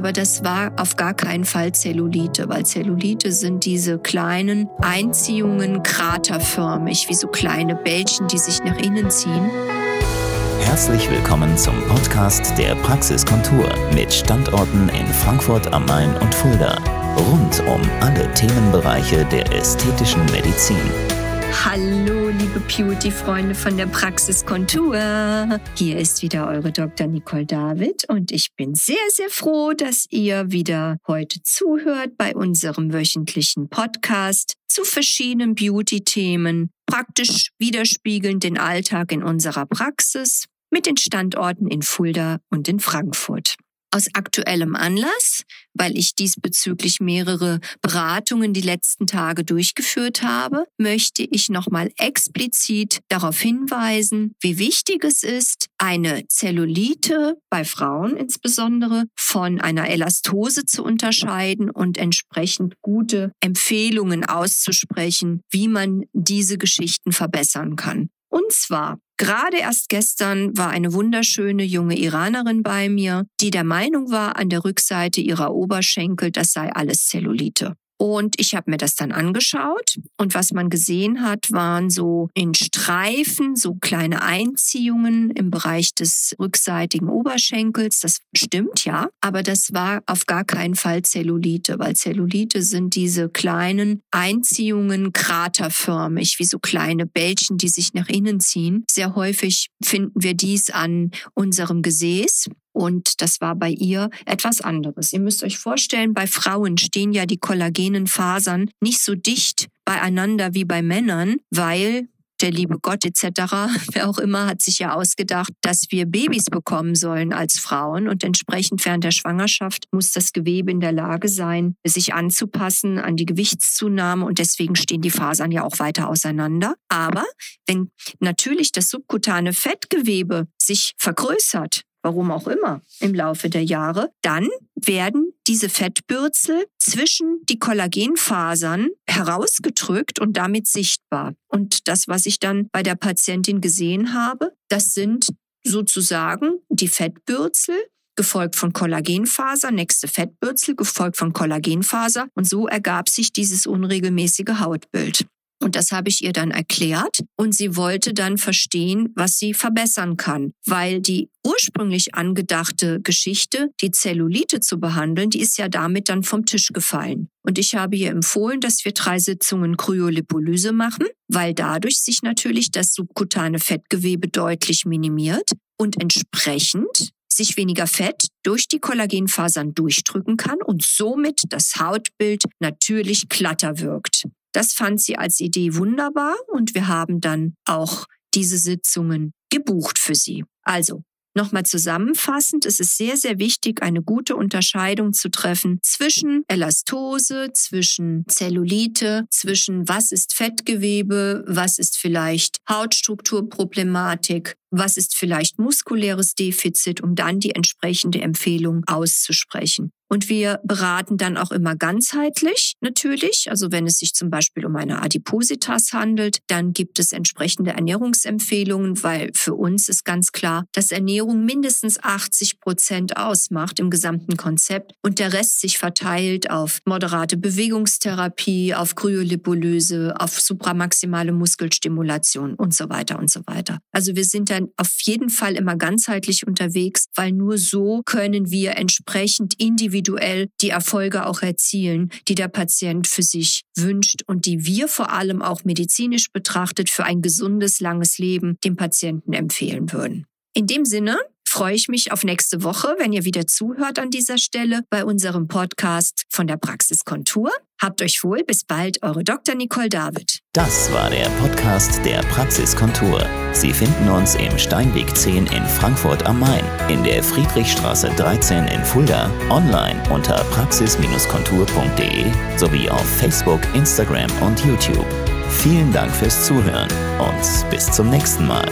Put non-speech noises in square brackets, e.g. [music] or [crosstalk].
aber das war auf gar keinen Fall Zellulite, weil Zellulite sind diese kleinen Einziehungen kraterförmig, wie so kleine Bällchen, die sich nach innen ziehen. Herzlich willkommen zum Podcast der Praxiskontur mit Standorten in Frankfurt am Main und Fulda. Rund um alle Themenbereiche der ästhetischen Medizin. Hallo, liebe Beauty-Freunde von der Praxiskontur. Hier ist wieder eure Dr. Nicole David und ich bin sehr, sehr froh, dass ihr wieder heute zuhört bei unserem wöchentlichen Podcast zu verschiedenen Beauty-Themen, praktisch widerspiegelnd den Alltag in unserer Praxis mit den Standorten in Fulda und in Frankfurt. Aus aktuellem Anlass, weil ich diesbezüglich mehrere Beratungen die letzten Tage durchgeführt habe, möchte ich nochmal explizit darauf hinweisen, wie wichtig es ist, eine Zellulite bei Frauen insbesondere von einer Elastose zu unterscheiden und entsprechend gute Empfehlungen auszusprechen, wie man diese Geschichten verbessern kann. Und zwar, gerade erst gestern war eine wunderschöne junge Iranerin bei mir, die der Meinung war, an der Rückseite ihrer Oberschenkel, das sei alles Zellulite. Und ich habe mir das dann angeschaut und was man gesehen hat, waren so in Streifen, so kleine Einziehungen im Bereich des rückseitigen Oberschenkels. Das stimmt ja, aber das war auf gar keinen Fall Zellulite, weil Zellulite sind diese kleinen Einziehungen kraterförmig, wie so kleine Bällchen, die sich nach innen ziehen. Sehr häufig finden wir dies an unserem Gesäß und das war bei ihr etwas anderes. Ihr müsst euch vorstellen, bei Frauen stehen ja die kollagenen Fasern nicht so dicht beieinander wie bei Männern, weil der liebe Gott etc., [laughs] wer auch immer, hat sich ja ausgedacht, dass wir Babys bekommen sollen als Frauen und entsprechend während der Schwangerschaft muss das Gewebe in der Lage sein, sich anzupassen an die Gewichtszunahme und deswegen stehen die Fasern ja auch weiter auseinander. Aber wenn natürlich das subkutane Fettgewebe sich vergrößert, warum auch immer, im Laufe der Jahre, dann werden diese Fettbürzel zwischen die Kollagenfasern herausgedrückt und damit sichtbar. Und das, was ich dann bei der Patientin gesehen habe, das sind sozusagen die Fettbürzel, gefolgt von Kollagenfaser, nächste Fettbürzel, gefolgt von Kollagenfaser. Und so ergab sich dieses unregelmäßige Hautbild. Und das habe ich ihr dann erklärt und sie wollte dann verstehen, was sie verbessern kann, weil die ursprünglich angedachte Geschichte, die Zellulite zu behandeln, die ist ja damit dann vom Tisch gefallen. Und ich habe ihr empfohlen, dass wir drei Sitzungen Kryolipolyse machen, weil dadurch sich natürlich das subkutane Fettgewebe deutlich minimiert und entsprechend sich weniger Fett durch die Kollagenfasern durchdrücken kann und somit das Hautbild natürlich glatter wirkt. Das fand sie als Idee wunderbar und wir haben dann auch diese Sitzungen gebucht für sie. Also, Nochmal zusammenfassend, es ist sehr, sehr wichtig, eine gute Unterscheidung zu treffen zwischen Elastose, zwischen Zellulite, zwischen was ist Fettgewebe, was ist vielleicht Hautstrukturproblematik, was ist vielleicht muskuläres Defizit, um dann die entsprechende Empfehlung auszusprechen. Und wir beraten dann auch immer ganzheitlich natürlich. Also wenn es sich zum Beispiel um eine Adipositas handelt, dann gibt es entsprechende Ernährungsempfehlungen, weil für uns ist ganz klar, dass Ernährung mindestens 80 Prozent ausmacht im gesamten Konzept und der Rest sich verteilt auf moderate Bewegungstherapie, auf Kryolipolyse, auf supramaximale Muskelstimulation und so weiter und so weiter. Also wir sind dann auf jeden Fall immer ganzheitlich unterwegs, weil nur so können wir entsprechend individuell individuell die Erfolge auch erzielen, die der Patient für sich wünscht und die wir vor allem auch medizinisch betrachtet für ein gesundes, langes Leben dem Patienten empfehlen würden. In dem Sinne freue ich mich auf nächste Woche, wenn ihr wieder zuhört an dieser Stelle bei unserem Podcast von der Praxiskontur. Habt euch wohl, bis bald, eure Dr. Nicole David. Das war der Podcast der Praxiskontur. Sie finden uns im Steinweg 10 in Frankfurt am Main, in der Friedrichstraße 13 in Fulda, online unter praxis-kontur.de sowie auf Facebook, Instagram und YouTube. Vielen Dank fürs Zuhören und bis zum nächsten Mal.